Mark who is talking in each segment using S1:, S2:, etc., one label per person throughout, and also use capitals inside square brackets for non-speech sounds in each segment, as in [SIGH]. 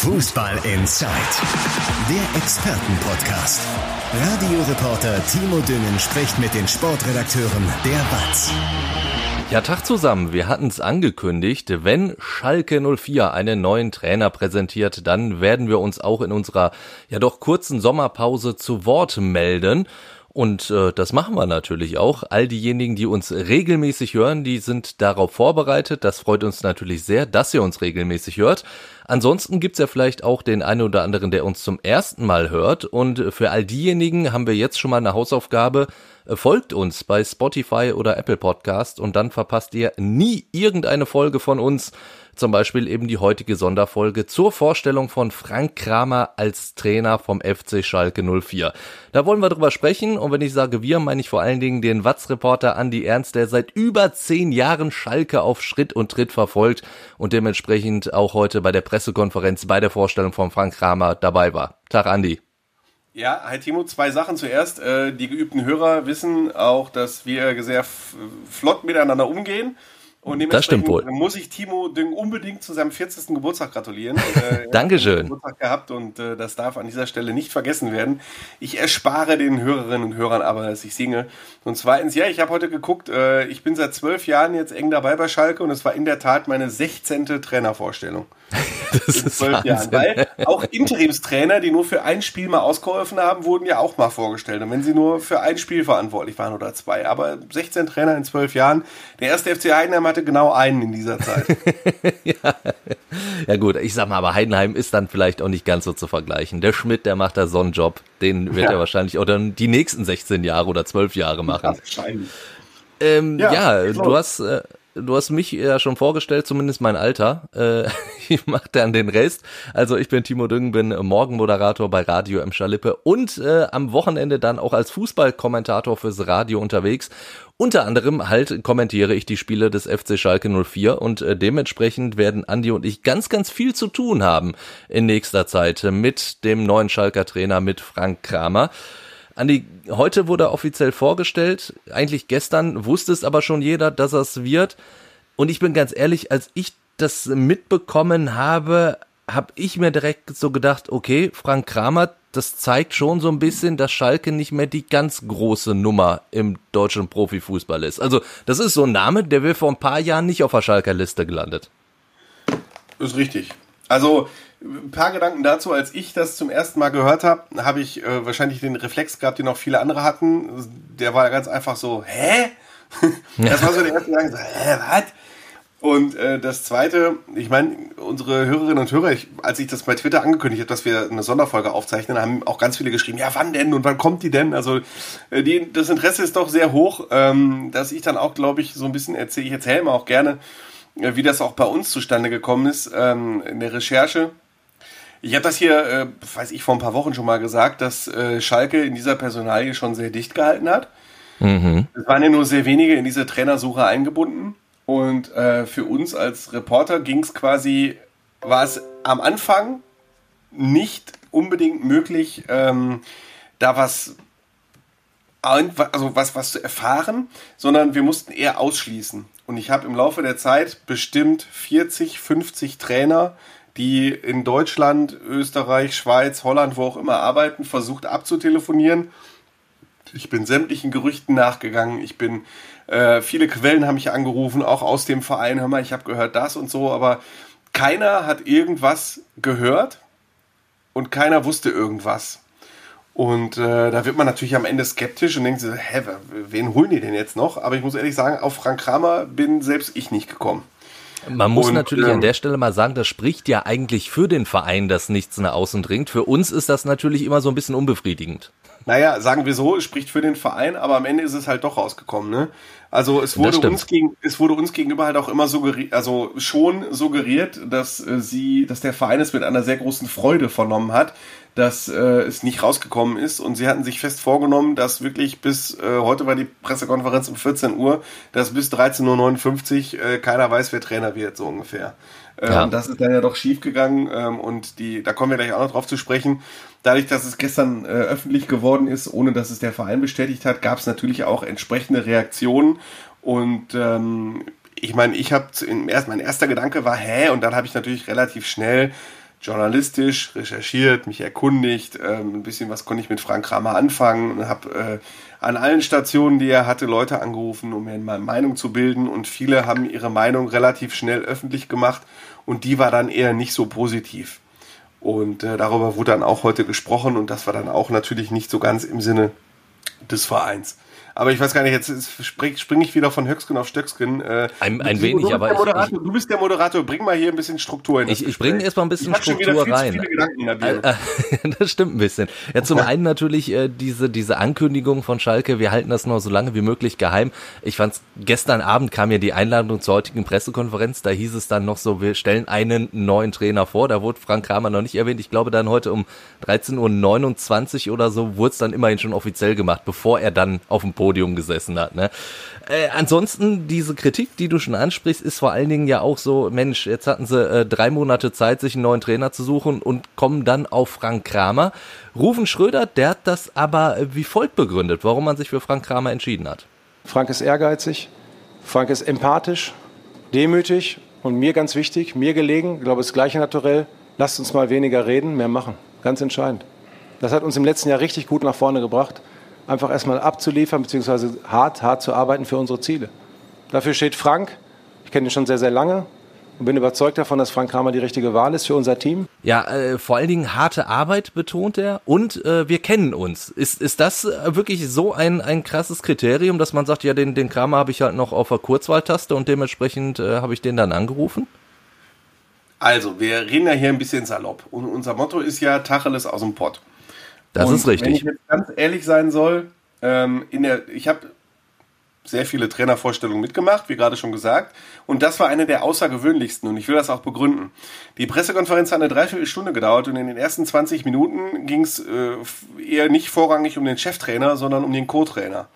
S1: Fußball Inside, der Expertenpodcast. Radioreporter Timo Düngen spricht mit den Sportredakteuren der BATS.
S2: Ja, Tag zusammen. Wir hatten es angekündigt. Wenn Schalke 04 einen neuen Trainer präsentiert, dann werden wir uns auch in unserer ja doch kurzen Sommerpause zu Wort melden. Und äh, das machen wir natürlich auch. All diejenigen, die uns regelmäßig hören, die sind darauf vorbereitet. Das freut uns natürlich sehr, dass ihr uns regelmäßig hört. Ansonsten gibt's ja vielleicht auch den einen oder anderen, der uns zum ersten Mal hört. Und für all diejenigen haben wir jetzt schon mal eine Hausaufgabe. Folgt uns bei Spotify oder Apple Podcast und dann verpasst ihr nie irgendeine Folge von uns. Zum Beispiel eben die heutige Sonderfolge zur Vorstellung von Frank Kramer als Trainer vom FC Schalke 04. Da wollen wir drüber sprechen und wenn ich sage wir, meine ich vor allen Dingen den Watz-Reporter Andi Ernst, der seit über zehn Jahren Schalke auf Schritt und Tritt verfolgt und dementsprechend auch heute bei der Pressekonferenz bei der Vorstellung von Frank Kramer dabei war. Tag Andi.
S3: Ja, hi Timo, zwei Sachen zuerst. Äh, die geübten Hörer wissen auch, dass wir sehr flott miteinander umgehen. Und
S2: das stimmt wohl.
S3: muss ich Timo Düng unbedingt zu seinem 40. Geburtstag gratulieren.
S2: äh, [LAUGHS] Dankeschön.
S3: Geburtstag gehabt und äh, das darf an dieser Stelle nicht vergessen werden. Ich erspare den Hörerinnen und Hörern aber, dass ich singe. Und zweitens, ja, ich habe heute geguckt, äh, ich bin seit zwölf Jahren jetzt eng dabei bei Schalke und es war in der Tat meine 16. Trainervorstellung. [LAUGHS]
S2: das ist zwölf Jahren. Weil
S3: auch Interimstrainer, die nur für ein Spiel mal ausgeholfen haben, wurden ja auch mal vorgestellt. Und wenn sie nur für ein Spiel verantwortlich waren oder zwei. Aber 16 Trainer in zwölf Jahren. Der erste FC Heidenheim hatte genau einen in dieser Zeit. [LAUGHS]
S2: ja. ja gut, ich sag mal, aber Heidenheim ist dann vielleicht auch nicht ganz so zu vergleichen. Der Schmidt, der macht da so einen Job. Den wird ja. er wahrscheinlich auch dann die nächsten 16 Jahre oder 12 Jahre machen. Ja, wahrscheinlich. Ähm, ja, ja du hast äh, du hast mich ja schon vorgestellt, zumindest mein Alter. Äh, [LAUGHS] ich mache dann den Rest. Also ich bin Timo Düngen, bin Morgenmoderator bei Radio M. Schalippe und äh, am Wochenende dann auch als Fußballkommentator fürs Radio unterwegs. Unter anderem halt kommentiere ich die Spiele des FC Schalke 04 und äh, dementsprechend werden Andi und ich ganz, ganz viel zu tun haben in nächster Zeit mit dem neuen Schalker Trainer, mit Frank Kramer. Andi, heute wurde offiziell vorgestellt. Eigentlich gestern wusste es aber schon jeder, dass es wird. Und ich bin ganz ehrlich, als ich das mitbekommen habe, habe ich mir direkt so gedacht, okay, Frank Kramer, das zeigt schon so ein bisschen, dass Schalke nicht mehr die ganz große Nummer im deutschen Profifußball ist. Also, das ist so ein Name, der wäre vor ein paar Jahren nicht auf der Schalker Liste gelandet.
S3: Ist richtig. Also, ein paar Gedanken dazu. Als ich das zum ersten Mal gehört habe, habe ich äh, wahrscheinlich den Reflex gehabt, den auch viele andere hatten. Der war ganz einfach so, hä? [LAUGHS] das war so der erste Gedanke, so, hä, was? Und äh, das Zweite, ich meine, unsere Hörerinnen und Hörer, ich, als ich das bei Twitter angekündigt habe, dass wir eine Sonderfolge aufzeichnen, haben auch ganz viele geschrieben, ja, wann denn und wann kommt die denn? Also äh, die, das Interesse ist doch sehr hoch, ähm, dass ich dann auch, glaube ich, so ein bisschen erzähle, ich erzähle mal auch gerne, äh, wie das auch bei uns zustande gekommen ist ähm, in der Recherche. Ich habe das hier, äh, weiß ich, vor ein paar Wochen schon mal gesagt, dass äh, Schalke in dieser Personalie schon sehr dicht gehalten hat. Mhm. Es waren ja nur sehr wenige in diese Trainersuche eingebunden. Und äh, für uns als Reporter ging es quasi, war es am Anfang nicht unbedingt möglich, ähm, da was also was, was zu erfahren, sondern wir mussten eher ausschließen. Und ich habe im Laufe der Zeit bestimmt 40, 50 Trainer die in Deutschland, Österreich, Schweiz, Holland, wo auch immer arbeiten, versucht abzutelefonieren. Ich bin sämtlichen Gerüchten nachgegangen. Ich bin, äh, viele Quellen haben mich angerufen, auch aus dem Verein. Hör mal, ich habe gehört das und so, aber keiner hat irgendwas gehört und keiner wusste irgendwas. Und äh, da wird man natürlich am Ende skeptisch und denkt hä, wen holen die denn jetzt noch? Aber ich muss ehrlich sagen, auf Frank Kramer bin selbst ich nicht gekommen.
S2: Man muss und, natürlich ähm, an der Stelle mal sagen, das spricht ja eigentlich für den Verein, dass nichts nach außen dringt. Für uns ist das natürlich immer so ein bisschen unbefriedigend.
S3: Naja, sagen wir so, es spricht für den Verein, aber am Ende ist es halt doch rausgekommen, ne? Also es wurde uns gegen, es wurde uns gegenüber halt auch immer suggeriert, also schon suggeriert, dass äh, sie, dass der Verein es mit einer sehr großen Freude vernommen hat, dass äh, es nicht rausgekommen ist und sie hatten sich fest vorgenommen, dass wirklich bis äh, heute war die Pressekonferenz um 14 Uhr, dass bis 13.59 Uhr äh, keiner weiß, wer Trainer wird, so ungefähr. Ähm, ja. Das ist dann ja doch schief gegangen ähm, und die, da kommen wir gleich auch noch drauf zu sprechen. Dadurch, dass es gestern äh, öffentlich geworden ist, ohne dass es der Verein bestätigt hat, gab es natürlich auch entsprechende Reaktionen und ähm, ich meine, ich habe mein erster Gedanke war, hä? Und dann habe ich natürlich relativ schnell journalistisch recherchiert, mich erkundigt, ähm, ein bisschen was konnte ich mit Frank Kramer anfangen und habe äh, an allen Stationen, die er hatte, Leute angerufen, um mir meine Meinung zu bilden und viele haben ihre Meinung relativ schnell öffentlich gemacht und die war dann eher nicht so positiv. Und äh, darüber wurde dann auch heute gesprochen und das war dann auch natürlich nicht so ganz im Sinne des Vereins. Aber ich weiß gar nicht, jetzt springe spring ich wieder von Höcksken auf Stöcksken.
S2: Äh, ein, ein wenig,
S3: du
S2: aber
S3: ich, ich, Du bist der Moderator, bring mal hier ein bisschen Struktur in
S2: Ich, ich bringe erstmal ein bisschen Struktur rein. Äh, [LAUGHS] das stimmt ein bisschen. Ja, zum einen natürlich äh, diese, diese Ankündigung von Schalke, wir halten das noch so lange wie möglich geheim. Ich fand's, gestern Abend kam ja die Einladung zur heutigen Pressekonferenz, da hieß es dann noch so, wir stellen einen neuen Trainer vor, da wurde Frank Kramer noch nicht erwähnt. Ich glaube dann heute um 13.29 Uhr oder so wurde es dann immerhin schon offiziell gemacht, bevor er dann auf dem Podium Podium gesessen hat. Ne? Äh, ansonsten, diese Kritik, die du schon ansprichst, ist vor allen Dingen ja auch so, Mensch, jetzt hatten sie äh, drei Monate Zeit, sich einen neuen Trainer zu suchen und kommen dann auf Frank Kramer. Rufen Schröder, der hat das aber äh, wie folgt begründet, warum man sich für Frank Kramer entschieden hat.
S4: Frank ist ehrgeizig, Frank ist empathisch, demütig und mir ganz wichtig, mir gelegen, ich glaube, das gleiche Naturell, lasst uns mal weniger reden, mehr machen. Ganz entscheidend. Das hat uns im letzten Jahr richtig gut nach vorne gebracht einfach erstmal abzuliefern, beziehungsweise hart, hart zu arbeiten für unsere Ziele. Dafür steht Frank. Ich kenne ihn schon sehr, sehr lange und bin überzeugt davon, dass Frank Kramer die richtige Wahl ist für unser Team.
S2: Ja, äh, vor allen Dingen harte Arbeit betont er und äh, wir kennen uns. Ist, ist das äh, wirklich so ein, ein krasses Kriterium, dass man sagt, ja, den, den Kramer habe ich halt noch auf der Kurzwahltaste und dementsprechend äh, habe ich den dann angerufen?
S3: Also, wir reden ja hier ein bisschen salopp und unser Motto ist ja Tacheles aus dem Pott.
S2: Das und ist richtig. Wenn
S3: ich jetzt ganz ehrlich sein soll, ähm, in der, ich habe sehr viele Trainervorstellungen mitgemacht, wie gerade schon gesagt. Und das war eine der außergewöhnlichsten und ich will das auch begründen. Die Pressekonferenz hat eine Dreiviertelstunde gedauert und in den ersten 20 Minuten ging es äh, eher nicht vorrangig um den Cheftrainer, sondern um den Co-Trainer.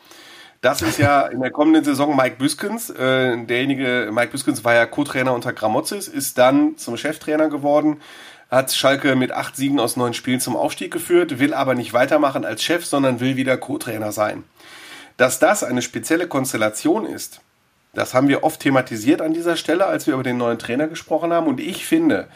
S3: Das ist ja in der kommenden Saison Mike Büskens. Äh, derjenige, Mike Büskens war ja Co-Trainer unter Gramozis, ist dann zum Cheftrainer geworden hat Schalke mit acht Siegen aus neun Spielen zum Aufstieg geführt, will aber nicht weitermachen als Chef, sondern will wieder Co-Trainer sein. Dass das eine spezielle Konstellation ist, das haben wir oft thematisiert an dieser Stelle, als wir über den neuen Trainer gesprochen haben. Und ich finde,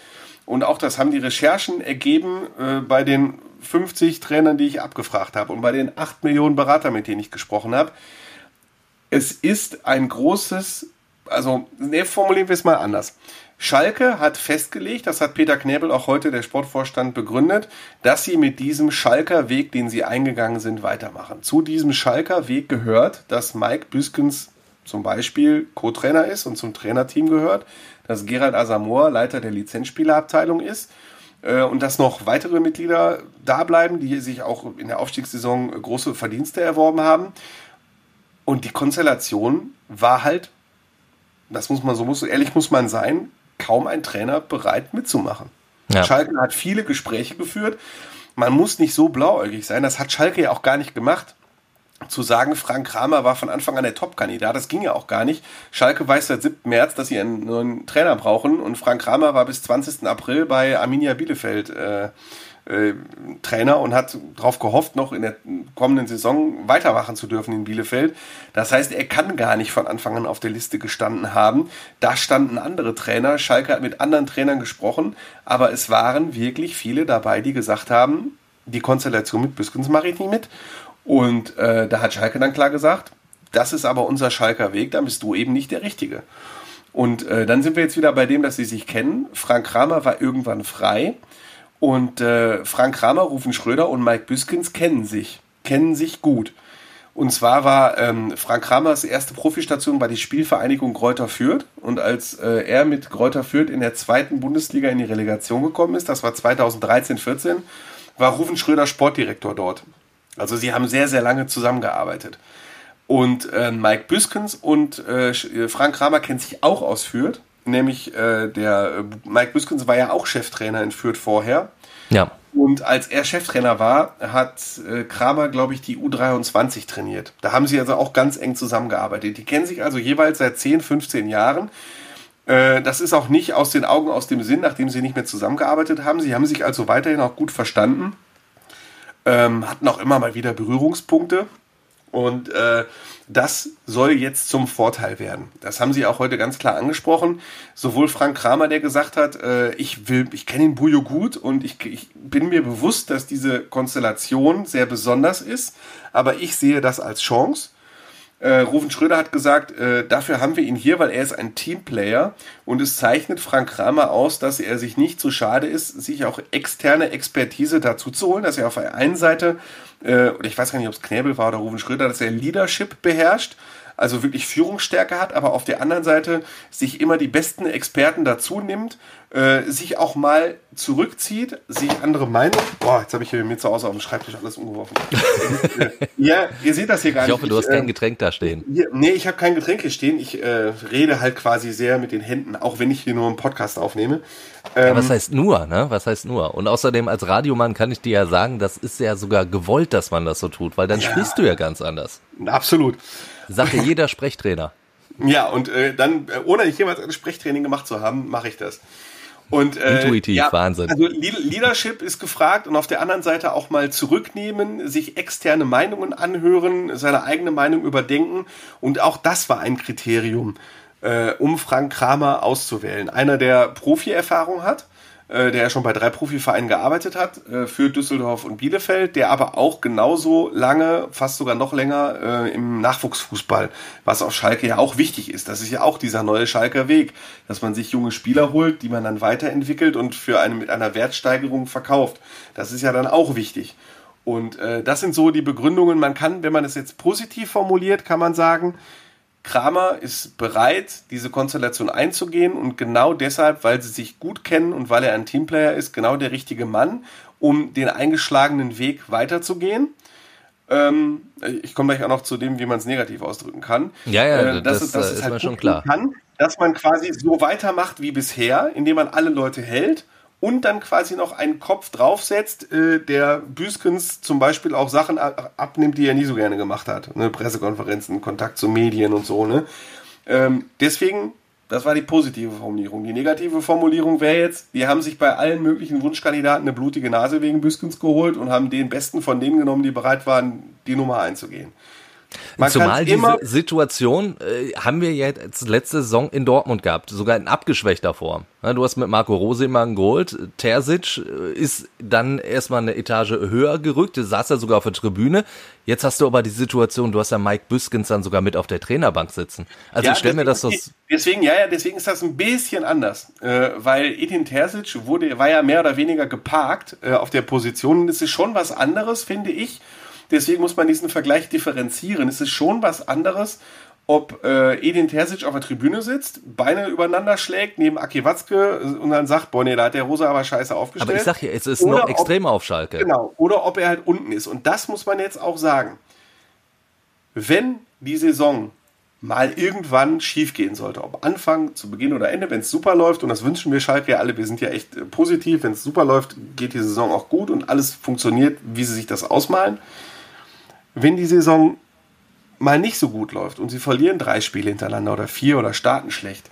S3: und auch das haben die Recherchen ergeben äh, bei den 50 Trainern, die ich abgefragt habe und bei den 8 Millionen Beratern, mit denen ich gesprochen habe, es ist ein großes, also ne, formulieren wir es mal anders. Schalke hat festgelegt, das hat Peter Knebel auch heute der Sportvorstand begründet, dass sie mit diesem Schalker Weg, den sie eingegangen sind, weitermachen. Zu diesem Schalker Weg gehört, dass Mike Büskens zum Beispiel Co-Trainer ist und zum Trainerteam gehört, dass Gerald Asamoah Leiter der Lizenzspielerabteilung ist äh, und dass noch weitere Mitglieder da bleiben, die sich auch in der Aufstiegssaison große Verdienste erworben haben. Und die Konstellation war halt, das muss man so muss ehrlich muss man sein, kaum ein Trainer bereit mitzumachen. Ja. Schalke hat viele Gespräche geführt. Man muss nicht so blauäugig sein. Das hat Schalke ja auch gar nicht gemacht. Zu sagen, Frank Kramer war von Anfang an der Top-Kandidat, das ging ja auch gar nicht. Schalke weiß seit 7. März, dass sie einen neuen Trainer brauchen und Frank Kramer war bis 20. April bei Arminia Bielefeld äh, äh, Trainer und hat darauf gehofft, noch in der kommenden Saison weitermachen zu dürfen in Bielefeld. Das heißt, er kann gar nicht von Anfang an auf der Liste gestanden haben. Da standen andere Trainer. Schalke hat mit anderen Trainern gesprochen, aber es waren wirklich viele dabei, die gesagt haben, die Konstellation mit Büskens mache ich nicht mit. Und äh, da hat Schalke dann klar gesagt, das ist aber unser Schalker Weg, da bist du eben nicht der Richtige. Und äh, dann sind wir jetzt wieder bei dem, dass sie sich kennen. Frank Kramer war irgendwann frei. Und äh, Frank Kramer, Rufen Schröder und Mike Büskens kennen sich, kennen sich gut. Und zwar war ähm, Frank Kramers erste Profistation bei die Spielvereinigung Kräuter Fürth. Und als äh, er mit Kräuter Fürth in der zweiten Bundesliga in die Relegation gekommen ist, das war 2013, 14, war Rufen Schröder Sportdirektor dort. Also sie haben sehr, sehr lange zusammengearbeitet. Und äh, Mike Büskens und äh, Frank Kramer kennt sich auch aus Fürth nämlich äh, der äh, Mike Büskens war ja auch Cheftrainer in Fürth vorher.
S2: Ja.
S3: Und als er Cheftrainer war, hat äh, Kramer, glaube ich, die U23 trainiert. Da haben sie also auch ganz eng zusammengearbeitet. Die kennen sich also jeweils seit 10, 15 Jahren. Äh, das ist auch nicht aus den Augen, aus dem Sinn, nachdem sie nicht mehr zusammengearbeitet haben. Sie haben sich also weiterhin auch gut verstanden, ähm, hatten auch immer mal wieder Berührungspunkte. Und äh, das soll jetzt zum Vorteil werden. Das haben Sie auch heute ganz klar angesprochen. Sowohl Frank Kramer, der gesagt hat, äh, ich will, ich kenne den Bujo gut und ich, ich bin mir bewusst, dass diese Konstellation sehr besonders ist, aber ich sehe das als Chance. Äh, Rufen Schröder hat gesagt, äh, dafür haben wir ihn hier, weil er ist ein Teamplayer. Und es zeichnet Frank Kramer aus, dass er sich nicht zu schade ist, sich auch externe Expertise dazu zu holen, dass er auf der einen Seite, äh, oder ich weiß gar nicht, ob es Knäbel war oder Rufen Schröder, dass er Leadership beherrscht also wirklich Führungsstärke hat, aber auf der anderen Seite sich immer die besten Experten dazu nimmt, äh, sich auch mal zurückzieht, sich andere Meinung. Boah, jetzt habe ich hier mir zu Hause auf dem Schreibtisch alles umgeworfen. [LAUGHS] ja, ihr seht das hier gar
S2: nicht.
S3: Ich
S2: hoffe, du hast kein äh, Getränk da stehen.
S3: Hier, nee, ich habe kein Getränk hier stehen. Ich äh, rede halt quasi sehr mit den Händen, auch wenn ich hier nur einen Podcast aufnehme.
S2: Ähm, ja, was heißt nur, ne? Was heißt nur? Und außerdem als Radiomann kann ich dir ja sagen, das ist ja sogar gewollt, dass man das so tut, weil dann ja, sprichst du ja ganz anders.
S3: Absolut.
S2: Sagt ja jeder Sprechtrainer. [LAUGHS]
S3: Ja, und äh, dann, äh, ohne jemals ein Sprechtraining gemacht zu haben, mache ich das. Und, äh,
S2: Intuitiv, ja, Wahnsinn.
S3: Also Leadership ist gefragt und auf der anderen Seite auch mal zurücknehmen, sich externe Meinungen anhören, seine eigene Meinung überdenken. Und auch das war ein Kriterium, äh, um Frank Kramer auszuwählen. Einer, der Profi-Erfahrung hat, der ja schon bei drei Profivereinen gearbeitet hat, äh, für Düsseldorf und Bielefeld, der aber auch genauso lange, fast sogar noch länger äh, im Nachwuchsfußball, was auf Schalke ja auch wichtig ist. Das ist ja auch dieser neue Schalker Weg, dass man sich junge Spieler holt, die man dann weiterentwickelt und für eine mit einer Wertsteigerung verkauft. Das ist ja dann auch wichtig. Und äh, das sind so die Begründungen. Man kann, wenn man es jetzt positiv formuliert, kann man sagen, Kramer ist bereit, diese Konstellation einzugehen und genau deshalb, weil sie sich gut kennen und weil er ein Teamplayer ist, genau der richtige Mann, um den eingeschlagenen Weg weiterzugehen. Ähm, ich komme gleich auch noch zu dem, wie man es negativ ausdrücken kann.
S2: Ja, ja, äh, das, das, das ist, ist halt mir schon klar.
S3: Kann, dass man quasi so weitermacht wie bisher, indem man alle Leute hält und dann quasi noch einen Kopf draufsetzt, äh, der Büskens zum Beispiel auch Sachen abnimmt, die er nie so gerne gemacht hat. Ne? Pressekonferenzen, Kontakt zu Medien und so. Ne? Ähm, deswegen, das war die positive Formulierung. Die negative Formulierung wäre jetzt, die haben sich bei allen möglichen Wunschkandidaten eine blutige Nase wegen Büskens geholt und haben den besten von denen genommen, die bereit waren, die Nummer einzugehen.
S2: Man Zumal diese Situation äh, haben wir jetzt letzte Saison in Dortmund gehabt, sogar in abgeschwächter Form. Ja, du hast mit Marco Rose immer einen geholt. Terzic äh, ist dann erstmal eine Etage höher gerückt, saß ja sogar auf der Tribüne. Jetzt hast du aber die Situation, du hast ja Mike Büskens dann sogar mit auf der Trainerbank sitzen. Also ja, ich stell mir das so...
S3: Deswegen, ja, ja, deswegen ist das ein bisschen anders. Äh, weil Edin Terzic wurde, war ja mehr oder weniger geparkt äh, auf der Position. Das ist schon was anderes, finde ich Deswegen muss man diesen Vergleich differenzieren. Es ist schon was anderes, ob äh, Edin Terzic auf der Tribüne sitzt, Beine übereinander schlägt, neben Aki Watzke und dann sagt, boah, nee, da hat der Rosa aber scheiße aufgestellt.
S2: Aber ich sag hier, es ist oder noch extremer auf Schalke.
S3: Genau, oder ob er halt unten ist. Und das muss man jetzt auch sagen. Wenn die Saison mal irgendwann schief gehen sollte, ob Anfang, zu Beginn oder Ende, wenn es super läuft, und das wünschen wir Schalke ja alle, wir sind ja echt äh, positiv, wenn es super läuft, geht die Saison auch gut und alles funktioniert, wie sie sich das ausmalen wenn die Saison mal nicht so gut läuft und sie verlieren drei Spiele hintereinander oder vier oder starten schlecht,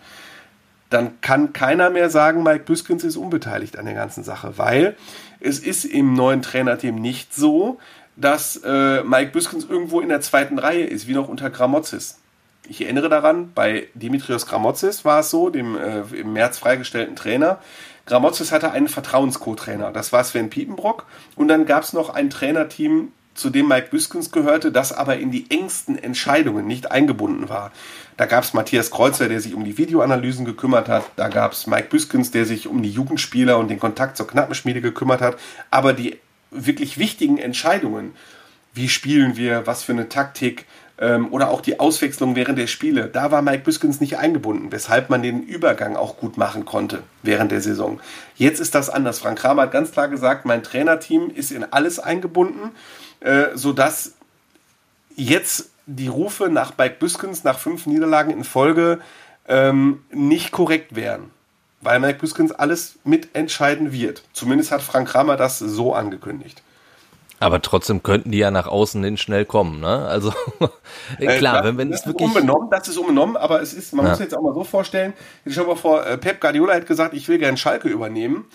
S3: dann kann keiner mehr sagen, Mike Büskens ist unbeteiligt an der ganzen Sache, weil es ist im neuen Trainerteam nicht so, dass äh, Mike Büskens irgendwo in der zweiten Reihe ist, wie noch unter Gramozis. Ich erinnere daran, bei Dimitrios Gramozis war es so, dem äh, im März freigestellten Trainer. Gramozis hatte einen Vertrauensco-Trainer, das war Sven Piepenbrock. Und dann gab es noch ein Trainerteam zu dem Mike Büskens gehörte, das aber in die engsten Entscheidungen nicht eingebunden war. Da gab es Matthias Kreuzer, der sich um die Videoanalysen gekümmert hat. Da gab es Mike Büskens, der sich um die Jugendspieler und den Kontakt zur Knappenschmiede gekümmert hat. Aber die wirklich wichtigen Entscheidungen, wie spielen wir, was für eine Taktik ähm, oder auch die Auswechslung während der Spiele, da war Mike Büskens nicht eingebunden, weshalb man den Übergang auch gut machen konnte während der Saison. Jetzt ist das anders. Frank Kramer hat ganz klar gesagt, mein Trainerteam ist in alles eingebunden äh, sodass jetzt die Rufe nach Mike Büskens nach fünf Niederlagen in Folge ähm, nicht korrekt wären. Weil Mike Büskens alles mitentscheiden wird. Zumindest hat Frank Kramer das so angekündigt.
S2: Aber trotzdem könnten die ja nach außen hin schnell kommen, ne? Also [LAUGHS]
S3: äh, klar, wenn, wenn es wirklich unbenommen, das ist unbenommen, aber es ist, man ja. muss jetzt auch mal so vorstellen. Ich stelle mal vor, äh, Pep Guardiola hat gesagt, ich will gerne Schalke übernehmen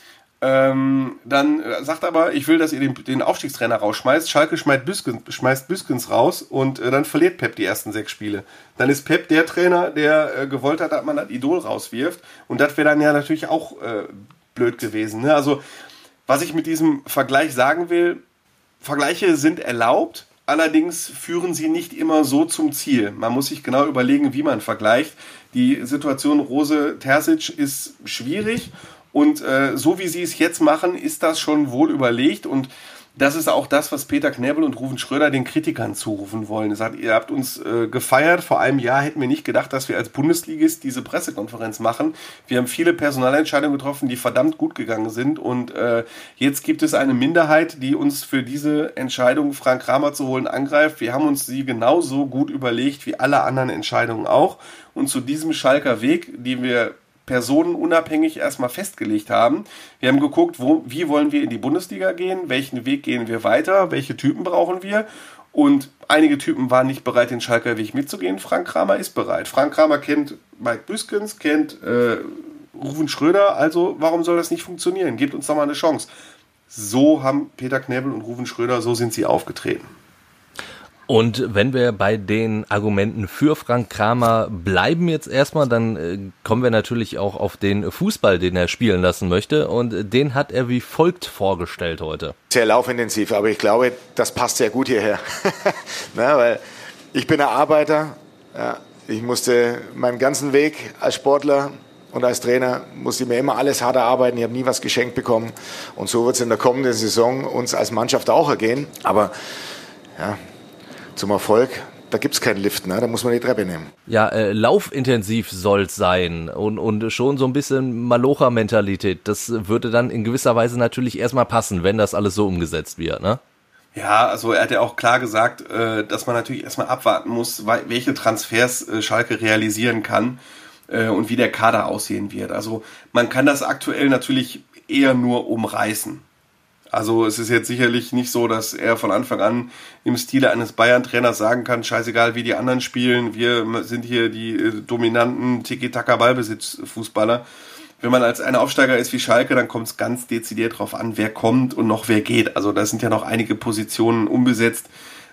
S3: Ähm, dann äh, sagt aber, ich will, dass ihr den, den Aufstiegstrainer rausschmeißt. Schalke schmeißt Büskens, schmeißt Büskens raus und äh, dann verliert Pep die ersten sechs Spiele. Dann ist Pep der Trainer, der äh, gewollt hat, dass man das Idol rauswirft. Und das wäre dann ja natürlich auch äh, blöd gewesen. Ne? Also, was ich mit diesem Vergleich sagen will, Vergleiche sind erlaubt, allerdings führen sie nicht immer so zum Ziel. Man muss sich genau überlegen, wie man vergleicht. Die Situation Rose Terzic ist schwierig und äh, so wie sie es jetzt machen, ist das schon wohl überlegt und das ist auch das, was Peter Knebel und Ruven Schröder den Kritikern zurufen wollen. Er sagt, ihr habt uns äh, gefeiert. Vor einem Jahr hätten wir nicht gedacht, dass wir als Bundesligist diese Pressekonferenz machen. Wir haben viele Personalentscheidungen getroffen, die verdammt gut gegangen sind. Und äh, jetzt gibt es eine Minderheit, die uns für diese Entscheidung, Frank Kramer zu holen, angreift. Wir haben uns sie genauso gut überlegt wie alle anderen Entscheidungen auch. Und zu diesem Schalker Weg, den wir personenunabhängig erstmal festgelegt haben. Wir haben geguckt, wo, wie wollen wir in die Bundesliga gehen, welchen Weg gehen wir weiter, welche Typen brauchen wir. Und einige Typen waren nicht bereit, den Schalker Weg mitzugehen. Frank Kramer ist bereit. Frank Kramer kennt Mike Büskens, kennt äh, Rufen Schröder. Also warum soll das nicht funktionieren? Gebt uns doch mal eine Chance. So haben Peter Knebel und Rufen Schröder, so sind sie aufgetreten.
S2: Und wenn wir bei den Argumenten für Frank Kramer bleiben jetzt erstmal, dann äh, kommen wir natürlich auch auf den Fußball, den er spielen lassen möchte. Und den hat er wie folgt vorgestellt heute.
S5: Sehr laufintensiv, aber ich glaube, das passt sehr gut hierher. [LAUGHS] Na, weil ich bin ein Arbeiter. Ja, ich musste meinen ganzen Weg als Sportler und als Trainer musste ich mir immer alles hart erarbeiten. Ich habe nie was geschenkt bekommen. Und so wird es in der kommenden Saison uns als Mannschaft auch ergehen. Aber ja, zum Erfolg, da gibt es keinen Lift, ne? da muss man die Treppe nehmen.
S2: Ja, äh, laufintensiv soll es sein und, und schon so ein bisschen Malocha-Mentalität. Das würde dann in gewisser Weise natürlich erstmal passen, wenn das alles so umgesetzt wird. Ne?
S3: Ja, also er hat ja auch klar gesagt, äh, dass man natürlich erstmal abwarten muss, welche Transfers äh, Schalke realisieren kann äh, und wie der Kader aussehen wird. Also man kann das aktuell natürlich eher nur umreißen. Also es ist jetzt sicherlich nicht so, dass er von Anfang an im Stile eines Bayern-Trainers sagen kann, scheißegal wie die anderen spielen, wir sind hier die äh, dominanten Tiki-Taka-Ballbesitz-Fußballer. Wenn man als ein Aufsteiger ist wie Schalke, dann kommt es ganz dezidiert darauf an, wer kommt und noch wer geht. Also da sind ja noch einige Positionen unbesetzt.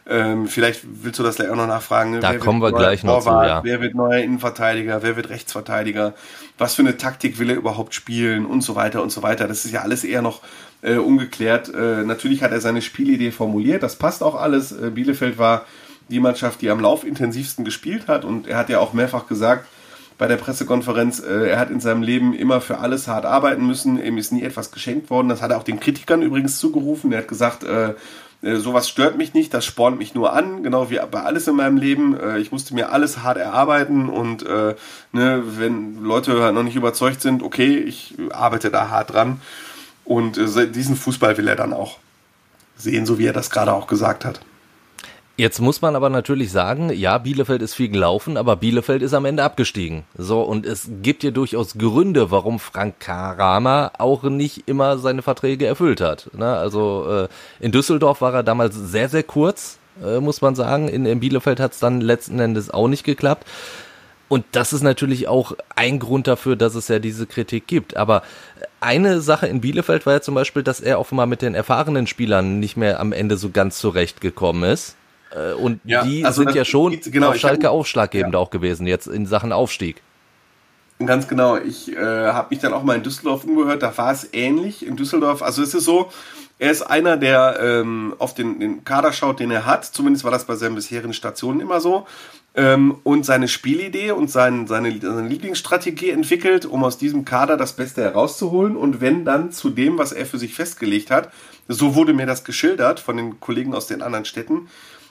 S3: Ähm, vielleicht willst du das gleich auch noch nachfragen.
S2: Ne? Da wer kommen wir gleich noch Torwart, zu, ja.
S3: Wer wird neuer Innenverteidiger? Wer wird Rechtsverteidiger? Was für eine Taktik will er überhaupt spielen? Und so weiter und so weiter. Das ist ja alles eher noch äh, ungeklärt. Äh, natürlich hat er seine Spielidee formuliert. Das passt auch alles. Äh, Bielefeld war die Mannschaft, die am laufintensivsten gespielt hat. Und er hat ja auch mehrfach gesagt, bei der Pressekonferenz, äh, er hat in seinem Leben immer für alles hart arbeiten müssen, ihm ist nie etwas geschenkt worden. Das hat er auch den Kritikern übrigens zugerufen. Er hat gesagt, äh, äh, sowas stört mich nicht, das spornt mich nur an, genau wie bei alles in meinem Leben. Äh, ich musste mir alles hart erarbeiten und äh, ne, wenn Leute halt noch nicht überzeugt sind, okay, ich arbeite da hart dran. Und äh, diesen Fußball will er dann auch sehen, so wie er das gerade auch gesagt hat.
S2: Jetzt muss man aber natürlich sagen, ja, Bielefeld ist viel gelaufen, aber Bielefeld ist am Ende abgestiegen. So, und es gibt ja durchaus Gründe, warum Frank Karama auch nicht immer seine Verträge erfüllt hat. Ne? Also äh, in Düsseldorf war er damals sehr, sehr kurz, äh, muss man sagen. In, in Bielefeld hat es dann letzten Endes auch nicht geklappt. Und das ist natürlich auch ein Grund dafür, dass es ja diese Kritik gibt. Aber eine Sache in Bielefeld war ja zum Beispiel, dass er offenbar mit den erfahrenen Spielern nicht mehr am Ende so ganz zurechtgekommen ist. Äh, und ja, die also sind ja schon genau, auf Schalke hab, ausschlaggebend ja. auch gewesen, jetzt in Sachen Aufstieg.
S3: Ganz genau. Ich äh, habe mich dann auch mal in Düsseldorf umgehört, da war es ähnlich. In Düsseldorf, also es ist so, er ist einer, der ähm, auf den, den Kader schaut, den er hat. Zumindest war das bei seinen bisherigen Stationen immer so. Ähm, und seine Spielidee und sein, seine, seine Lieblingsstrategie entwickelt, um aus diesem Kader das Beste herauszuholen. Und wenn dann zu dem, was er für sich festgelegt hat, so wurde mir das geschildert von den Kollegen aus den anderen Städten,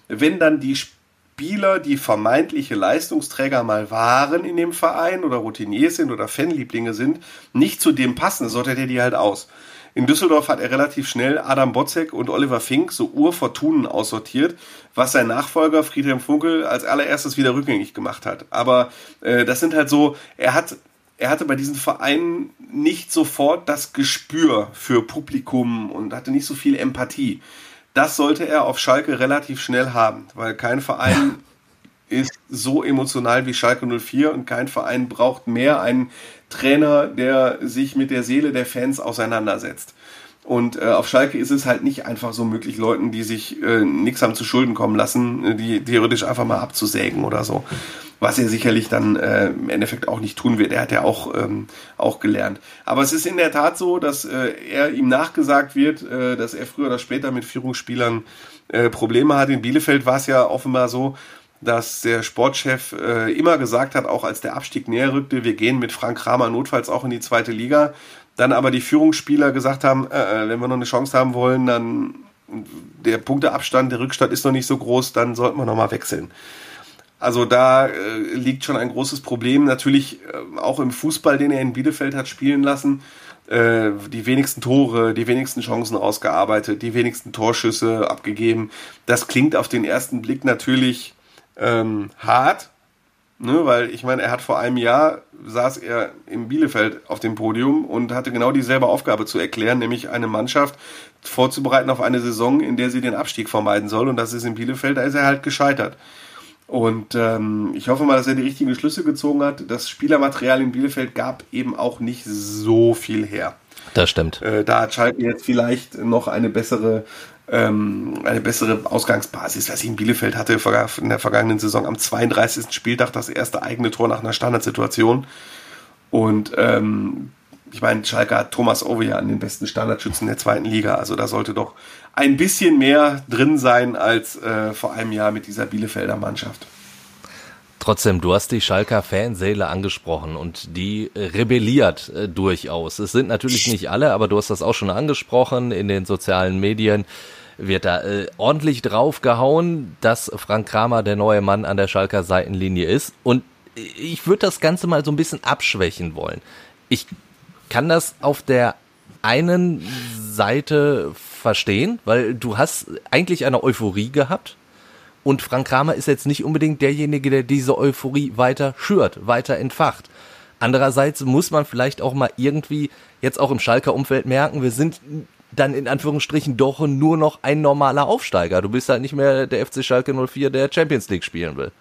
S3: wenn dann die Spieler, die vermeintliche Leistungsträger mal waren in dem Verein oder Routiniers sind oder Fanlieblinge sind, nicht zu dem passen, sortiert er die halt aus. In Düsseldorf hat er relativ schnell Adam Botzek und Oliver Fink so Urfortunen aussortiert, was sein Nachfolger Friedhelm Funkel als allererstes wieder rückgängig gemacht hat. Aber äh, das sind halt so, er hat er hatte bei diesen Vereinen nicht sofort das Gespür für Publikum und hatte nicht so viel Empathie das sollte er auf Schalke relativ schnell haben, weil kein Verein ist so emotional wie Schalke 04 und kein Verein braucht mehr einen Trainer, der sich mit der Seele der Fans auseinandersetzt. Und äh, auf Schalke ist es halt nicht einfach so möglich, Leuten, die sich äh, nichts haben zu Schulden kommen lassen, äh, die theoretisch einfach mal abzusägen oder so. Was er sicherlich dann äh, im Endeffekt auch nicht tun wird. Er hat ja auch, ähm, auch gelernt. Aber es ist in der Tat so, dass äh, er ihm nachgesagt wird, äh, dass er früher oder später mit Führungsspielern äh, Probleme hat. In Bielefeld war es ja offenbar so, dass der Sportchef äh, immer gesagt hat, auch als der Abstieg näher rückte, wir gehen mit Frank Kramer notfalls auch in die zweite Liga. Dann aber die Führungsspieler gesagt haben, äh, äh, wenn wir noch eine Chance haben wollen, dann der Punkteabstand, der Rückstand ist noch nicht so groß, dann sollten wir nochmal wechseln. Also da äh, liegt schon ein großes Problem. Natürlich äh, auch im Fußball, den er in Bielefeld hat spielen lassen. Äh, die wenigsten Tore, die wenigsten Chancen ausgearbeitet, die wenigsten Torschüsse abgegeben. Das klingt auf den ersten Blick natürlich ähm, hart, Ne, weil ich meine, er hat vor einem Jahr saß er in Bielefeld auf dem Podium und hatte genau dieselbe Aufgabe zu erklären, nämlich eine Mannschaft vorzubereiten auf eine Saison, in der sie den Abstieg vermeiden soll. Und das ist in Bielefeld, da ist er halt gescheitert. Und ähm, ich hoffe mal, dass er die richtigen Schlüsse gezogen hat. Das Spielermaterial in Bielefeld gab eben auch nicht so viel her.
S2: Das stimmt.
S3: Äh, da hat Schalke jetzt vielleicht noch eine bessere ähm, eine bessere Ausgangsbasis. Ich in Bielefeld hatte in der vergangenen Saison am 32. Spieltag das erste eigene Tor nach einer Standardsituation. Und ähm, ich meine, Schalke hat Thomas Owe an den besten Standardschützen der zweiten Liga. Also da sollte doch ein bisschen mehr drin sein als äh, vor einem Jahr mit dieser Bielefelder Mannschaft.
S2: Trotzdem, du hast die Schalker Fanseele angesprochen und die rebelliert äh, durchaus. Es sind natürlich nicht alle, aber du hast das auch schon angesprochen in den sozialen Medien wird da äh, ordentlich draufgehauen, dass Frank Kramer der neue Mann an der Schalker Seitenlinie ist. Und ich würde das Ganze mal so ein bisschen abschwächen wollen. Ich kann das auf der einen Seite verstehen, weil du hast eigentlich eine Euphorie gehabt und Frank Kramer ist jetzt nicht unbedingt derjenige, der diese Euphorie weiter schürt, weiter entfacht. Andererseits muss man vielleicht auch mal irgendwie jetzt auch im Schalker Umfeld merken, wir sind dann in Anführungsstrichen doch nur noch ein normaler Aufsteiger. Du bist halt nicht mehr der FC Schalke 04, der Champions League spielen will.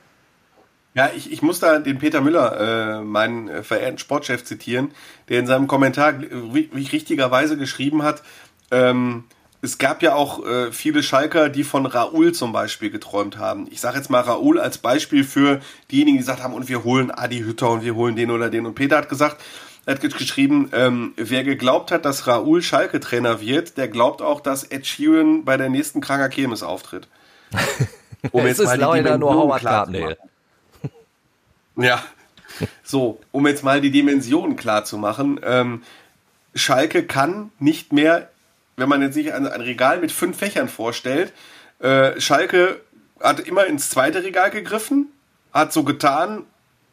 S3: Ja, ich, ich muss da den Peter Müller, äh, meinen äh, verehrten Sportchef, zitieren, der in seinem Kommentar richtigerweise geschrieben hat, ähm, es gab ja auch äh, viele Schalker, die von Raoul zum Beispiel geträumt haben. Ich sage jetzt mal Raoul als Beispiel für diejenigen, die gesagt haben, und wir holen Adi Hütter und wir holen den oder den. Und Peter hat gesagt, er hat geschrieben, ähm, wer geglaubt hat, dass Raoul Schalke-Trainer wird, der glaubt auch, dass Ed Sheeran bei der nächsten Kranker Kirmes auftritt. [LAUGHS]
S2: Um jetzt mal leider nur Howard Carpendale.
S3: Ja, so, um jetzt mal die Dimensionen klar zu machen. Ähm, Schalke kann nicht mehr wenn man jetzt sich ein, ein Regal mit fünf Fächern vorstellt, äh, Schalke hat immer ins zweite Regal gegriffen, hat so getan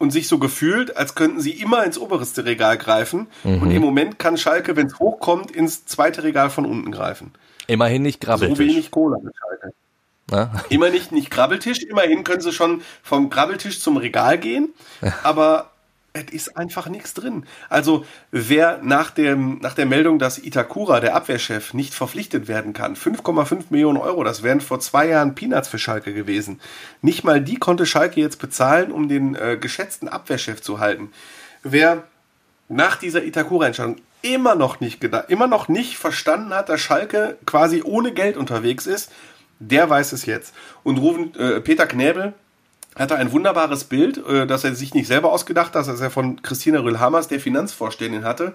S3: und sich so gefühlt, als könnten sie immer ins oberste Regal greifen. Mhm. Und im Moment kann Schalke, wenn es hochkommt, ins zweite Regal von unten greifen.
S2: Immerhin nicht Grabbeltisch.
S3: So wenig Cola mit Schalke. Ja. Immer nicht, nicht Grabbeltisch, immerhin können sie schon vom Grabbeltisch zum Regal gehen, [LAUGHS] aber es ist einfach nichts drin. Also wer nach, dem, nach der Meldung, dass Itakura, der Abwehrchef, nicht verpflichtet werden kann, 5,5 Millionen Euro, das wären vor zwei Jahren Peanuts für Schalke gewesen. Nicht mal die konnte Schalke jetzt bezahlen, um den äh, geschätzten Abwehrchef zu halten. Wer nach dieser Itakura-Entscheidung immer noch nicht immer noch nicht verstanden hat, dass Schalke quasi ohne Geld unterwegs ist, der weiß es jetzt. Und rufen äh, Peter Knäbel, hatte ein wunderbares Bild, äh, das er sich nicht selber ausgedacht hat, das er von Christina Rühlhamers, der Finanzvorständin, hatte.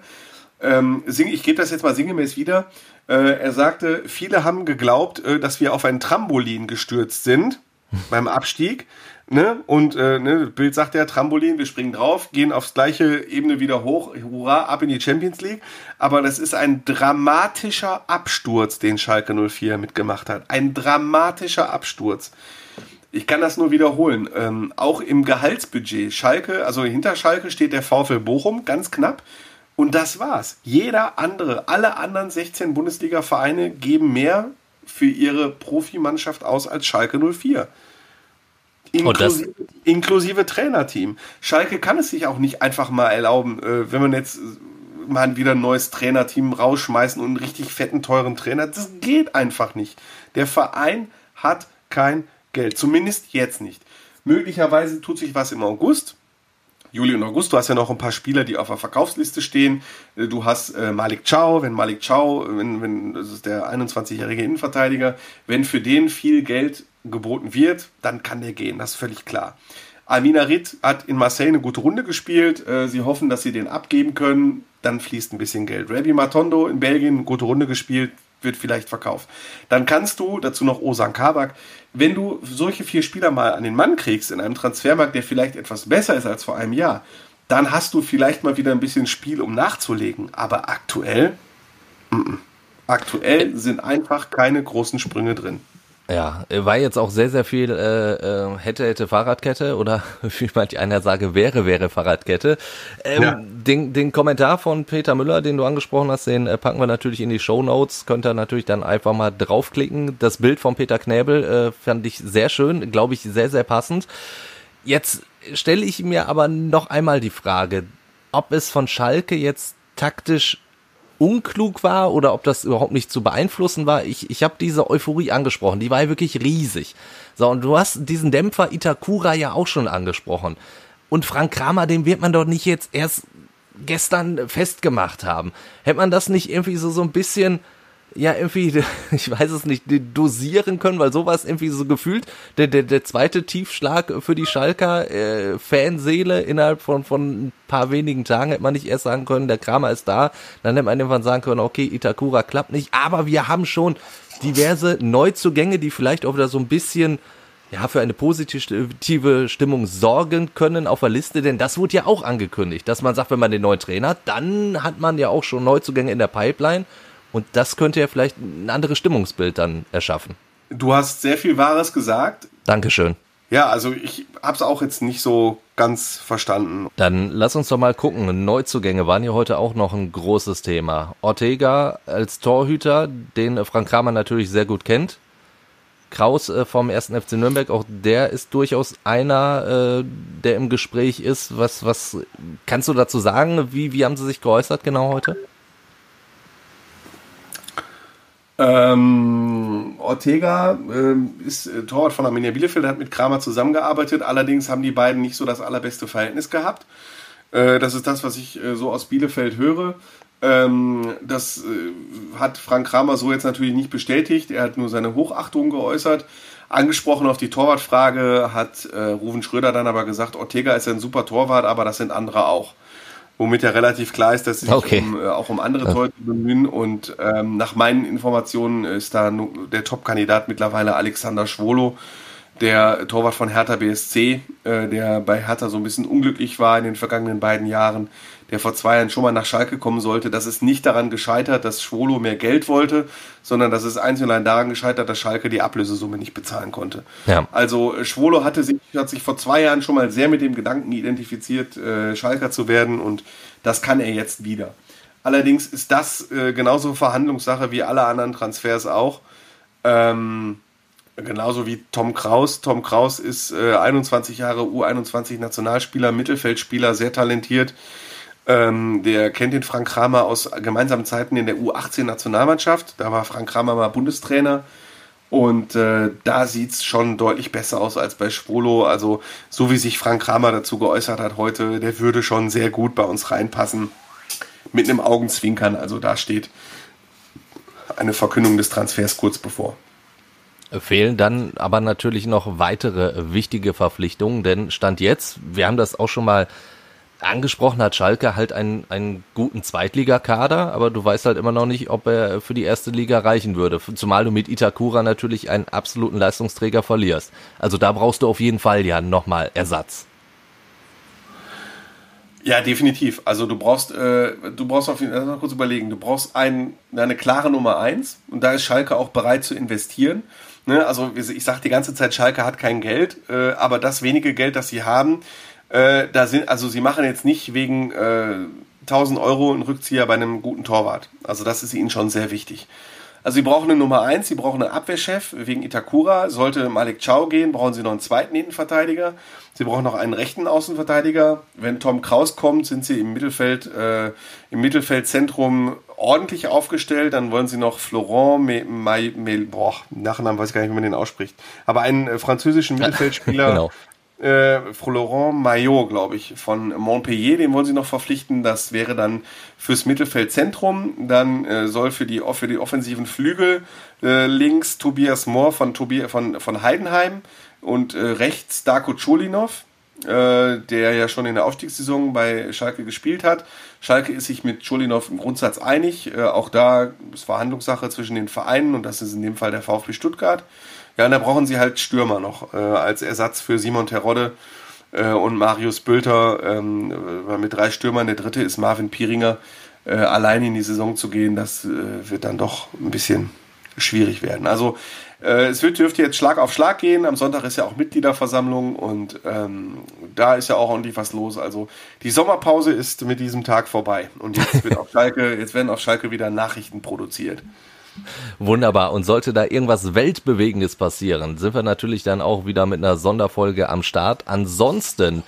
S3: Ähm, sing, ich gebe das jetzt mal sinngemäß wieder. Äh, er sagte, viele haben geglaubt, äh, dass wir auf ein Trampolin gestürzt sind [LAUGHS] beim Abstieg. Ne? Und äh, ne, Bild sagt ja, Trampolin, wir springen drauf, gehen aufs gleiche Ebene wieder hoch, hurra, ab in die Champions League. Aber das ist ein dramatischer Absturz, den Schalke 04 mitgemacht hat. Ein dramatischer Absturz. Ich kann das nur wiederholen. Ähm, auch im Gehaltsbudget. Schalke, also hinter Schalke steht der VfL Bochum, ganz knapp. Und das war's. Jeder andere, alle anderen 16 Bundesliga-Vereine geben mehr für ihre Profimannschaft aus als Schalke 04. Inklusive, inklusive Trainerteam. Schalke kann es sich auch nicht einfach mal erlauben, äh, wenn man jetzt äh, mal wieder ein neues Trainerteam rausschmeißen und einen richtig fetten, teuren Trainer. Das geht einfach nicht. Der Verein hat kein Geld. Zumindest jetzt nicht. Möglicherweise tut sich was im August. Juli und August. Du hast ja noch ein paar Spieler, die auf der Verkaufsliste stehen. Äh, du hast äh, Malik Chow, wenn Malik Chow, wenn, wenn, das ist der 21-jährige Innenverteidiger, wenn für den viel Geld geboten wird, dann kann der gehen, das ist völlig klar. Amina Ritt hat in Marseille eine gute Runde gespielt. Äh, sie hoffen, dass sie den abgeben können. Dann fließt ein bisschen Geld. Rabbi Matondo in Belgien eine gute Runde gespielt, wird vielleicht verkauft. Dann kannst du, dazu noch Osan Kabak, wenn du solche vier Spieler mal an den Mann kriegst in einem Transfermarkt, der vielleicht etwas besser ist als vor einem Jahr, dann hast du vielleicht mal wieder ein bisschen Spiel, um nachzulegen. Aber aktuell, m -m. aktuell sind einfach keine großen Sprünge drin.
S2: Ja, war jetzt auch sehr, sehr viel äh, äh, hätte, hätte Fahrradkette oder [LAUGHS] wie manch einer sage, wäre, wäre Fahrradkette. Ähm, ja. den, den Kommentar von Peter Müller, den du angesprochen hast, den äh, packen wir natürlich in die Show Notes. Könnt ihr natürlich dann einfach mal draufklicken. Das Bild von Peter Knäbel äh, fand ich sehr schön, glaube ich, sehr, sehr passend. Jetzt stelle ich mir aber noch einmal die Frage, ob es von Schalke jetzt taktisch unklug war oder ob das überhaupt nicht zu beeinflussen war. Ich, ich habe diese Euphorie angesprochen, die war ja wirklich riesig. So, und du hast diesen Dämpfer Itakura ja auch schon angesprochen. Und Frank Kramer, den wird man doch nicht jetzt erst gestern festgemacht haben. Hätte man das nicht irgendwie so, so ein bisschen ja irgendwie, [LAUGHS] ich weiß es nicht, dosieren können, weil sowas irgendwie so gefühlt der, der, der zweite Tiefschlag für die Schalker äh, Fanseele innerhalb von, von ein paar wenigen Tagen hätte man nicht erst sagen können, der Kramer ist da, dann hätte man irgendwann sagen können, okay, Itakura klappt nicht, aber wir haben schon diverse Neuzugänge, die vielleicht auch wieder so ein bisschen ja, für eine positive Stimmung sorgen können auf der Liste, denn das wurde ja auch angekündigt, dass man sagt, wenn man den neuen Trainer hat, dann hat man ja auch schon Neuzugänge in der Pipeline und das könnte ja vielleicht ein anderes Stimmungsbild dann erschaffen.
S3: Du hast sehr viel Wahres gesagt.
S2: Dankeschön.
S3: Ja, also ich habe es auch jetzt nicht so ganz verstanden.
S2: Dann lass uns doch mal gucken. Neuzugänge waren ja heute auch noch ein großes Thema. Ortega als Torhüter, den Frank Kramer natürlich sehr gut kennt. Kraus äh, vom 1. FC Nürnberg, auch der ist durchaus einer, äh, der im Gespräch ist. Was, was kannst du dazu sagen? Wie, wie haben sie sich geäußert genau heute?
S3: Ähm, Ortega äh, ist äh, Torwart von Arminia Bielefeld, hat mit Kramer zusammengearbeitet. Allerdings haben die beiden nicht so das allerbeste Verhältnis gehabt. Äh, das ist das, was ich äh, so aus Bielefeld höre. Ähm, das äh, hat Frank Kramer so jetzt natürlich nicht bestätigt. Er hat nur seine Hochachtung geäußert. Angesprochen auf die Torwartfrage hat äh, Ruven Schröder dann aber gesagt, Ortega ist ein super Torwart, aber das sind andere auch womit ja relativ klar ist, dass sie sich okay. um, äh, auch um andere. Leute bemühen. Und ähm, nach meinen Informationen ist da der Top-Kandidat mittlerweile Alexander Schwolo, der Torwart von Hertha BSC, äh, der bei Hertha so ein bisschen unglücklich war in den vergangenen beiden Jahren, der vor zwei Jahren schon mal nach Schalke kommen sollte. Das ist nicht daran gescheitert, dass Schwolo mehr Geld wollte, sondern das ist einzig und allein daran gescheitert, dass Schalke die Ablösesumme nicht bezahlen konnte. Ja. Also äh, Schwolo hatte sich, hat sich vor zwei Jahren schon mal sehr mit dem Gedanken identifiziert, äh, Schalker zu werden und das kann er jetzt wieder. Allerdings ist das äh, genauso Verhandlungssache wie alle anderen Transfers auch. Ähm, genauso wie Tom Kraus. Tom Kraus ist äh, 21 Jahre U21 Nationalspieler, Mittelfeldspieler, sehr talentiert. Ähm, der kennt den Frank Kramer aus gemeinsamen Zeiten in der U18-Nationalmannschaft. Da war Frank Kramer mal Bundestrainer. Und äh, da sieht es schon deutlich besser aus als bei Spolo. Also, so wie sich Frank Kramer dazu geäußert hat heute, der würde schon sehr gut bei uns reinpassen. Mit einem Augenzwinkern. Also, da steht eine Verkündung des Transfers kurz bevor.
S2: Fehlen dann aber natürlich noch weitere wichtige Verpflichtungen, denn Stand jetzt, wir haben das auch schon mal angesprochen hat Schalke halt einen, einen guten Zweitligakader, aber du weißt halt immer noch nicht, ob er für die erste Liga reichen würde. Zumal du mit Itakura natürlich einen absoluten Leistungsträger verlierst. Also da brauchst du auf jeden Fall ja nochmal Ersatz.
S3: Ja, definitiv. Also du brauchst, äh, du brauchst auf jeden Fall, kurz überlegen, du brauchst ein, eine klare Nummer eins und da ist Schalke auch bereit zu investieren. Ne? Also ich sage die ganze Zeit, Schalke hat kein Geld, äh, aber das wenige Geld, das sie haben, äh, da sind, also sie machen jetzt nicht wegen äh, 1000 Euro einen Rückzieher bei einem guten Torwart. Also das ist ihnen schon sehr wichtig. Also sie brauchen eine Nummer 1, sie brauchen einen Abwehrchef wegen Itakura. Sollte Malik Chow gehen, brauchen sie noch einen zweiten Innenverteidiger. Sie brauchen noch einen rechten Außenverteidiger. Wenn Tom Kraus kommt, sind sie im Mittelfeld, äh, im Mittelfeldzentrum ordentlich aufgestellt. Dann wollen sie noch Florent, Me, Me, Me, boah, Nachnamen weiß ich gar nicht, wie man den ausspricht. Aber einen äh, französischen [LAUGHS] Mittelfeldspieler. genau äh, Florent Maillot, glaube ich, von Montpellier, den wollen sie noch verpflichten. Das wäre dann fürs Mittelfeldzentrum. Dann äh, soll für die, für die offensiven Flügel äh, links Tobias Mohr von, von, von Heidenheim und äh, rechts Darko Cholinov, äh, der ja schon in der Aufstiegssaison bei Schalke gespielt hat. Schalke ist sich mit Cholinov im Grundsatz einig. Äh, auch da ist Verhandlungssache zwischen den Vereinen und das ist in dem Fall der VfB Stuttgart. Ja, und da brauchen sie halt Stürmer noch äh, als Ersatz für Simon Terodde äh, und Marius Bülter. Ähm, mit drei Stürmern, der dritte ist Marvin Pieringer. Äh, allein in die Saison zu gehen, das äh, wird dann doch ein bisschen schwierig werden. Also äh, es wird, dürfte jetzt Schlag auf Schlag gehen. Am Sonntag ist ja auch Mitgliederversammlung und ähm, da ist ja auch ordentlich was los. Also die Sommerpause ist mit diesem Tag vorbei und jetzt wird auf [LAUGHS] Schalke, jetzt werden auf Schalke wieder Nachrichten produziert.
S2: Wunderbar. Und sollte da irgendwas Weltbewegendes passieren, sind wir natürlich dann auch wieder mit einer Sonderfolge am Start. Ansonsten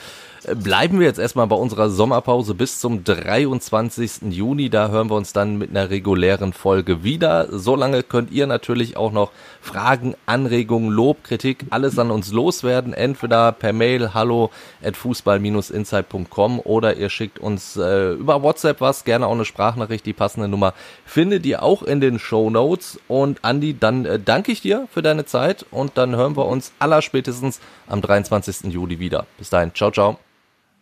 S2: Bleiben wir jetzt erstmal bei unserer Sommerpause bis zum 23. Juni. Da hören wir uns dann mit einer regulären Folge wieder. Solange könnt ihr natürlich auch noch Fragen, Anregungen, Lob, Kritik, alles an uns loswerden. Entweder per Mail hallo at fußball-insight.com oder ihr schickt uns äh, über WhatsApp was, gerne auch eine Sprachnachricht. Die passende Nummer findet ihr auch in den Show Notes. Und Andi, dann äh, danke ich dir für deine Zeit und dann hören wir uns allerspätestens am 23. Juli wieder. Bis dahin, ciao, ciao.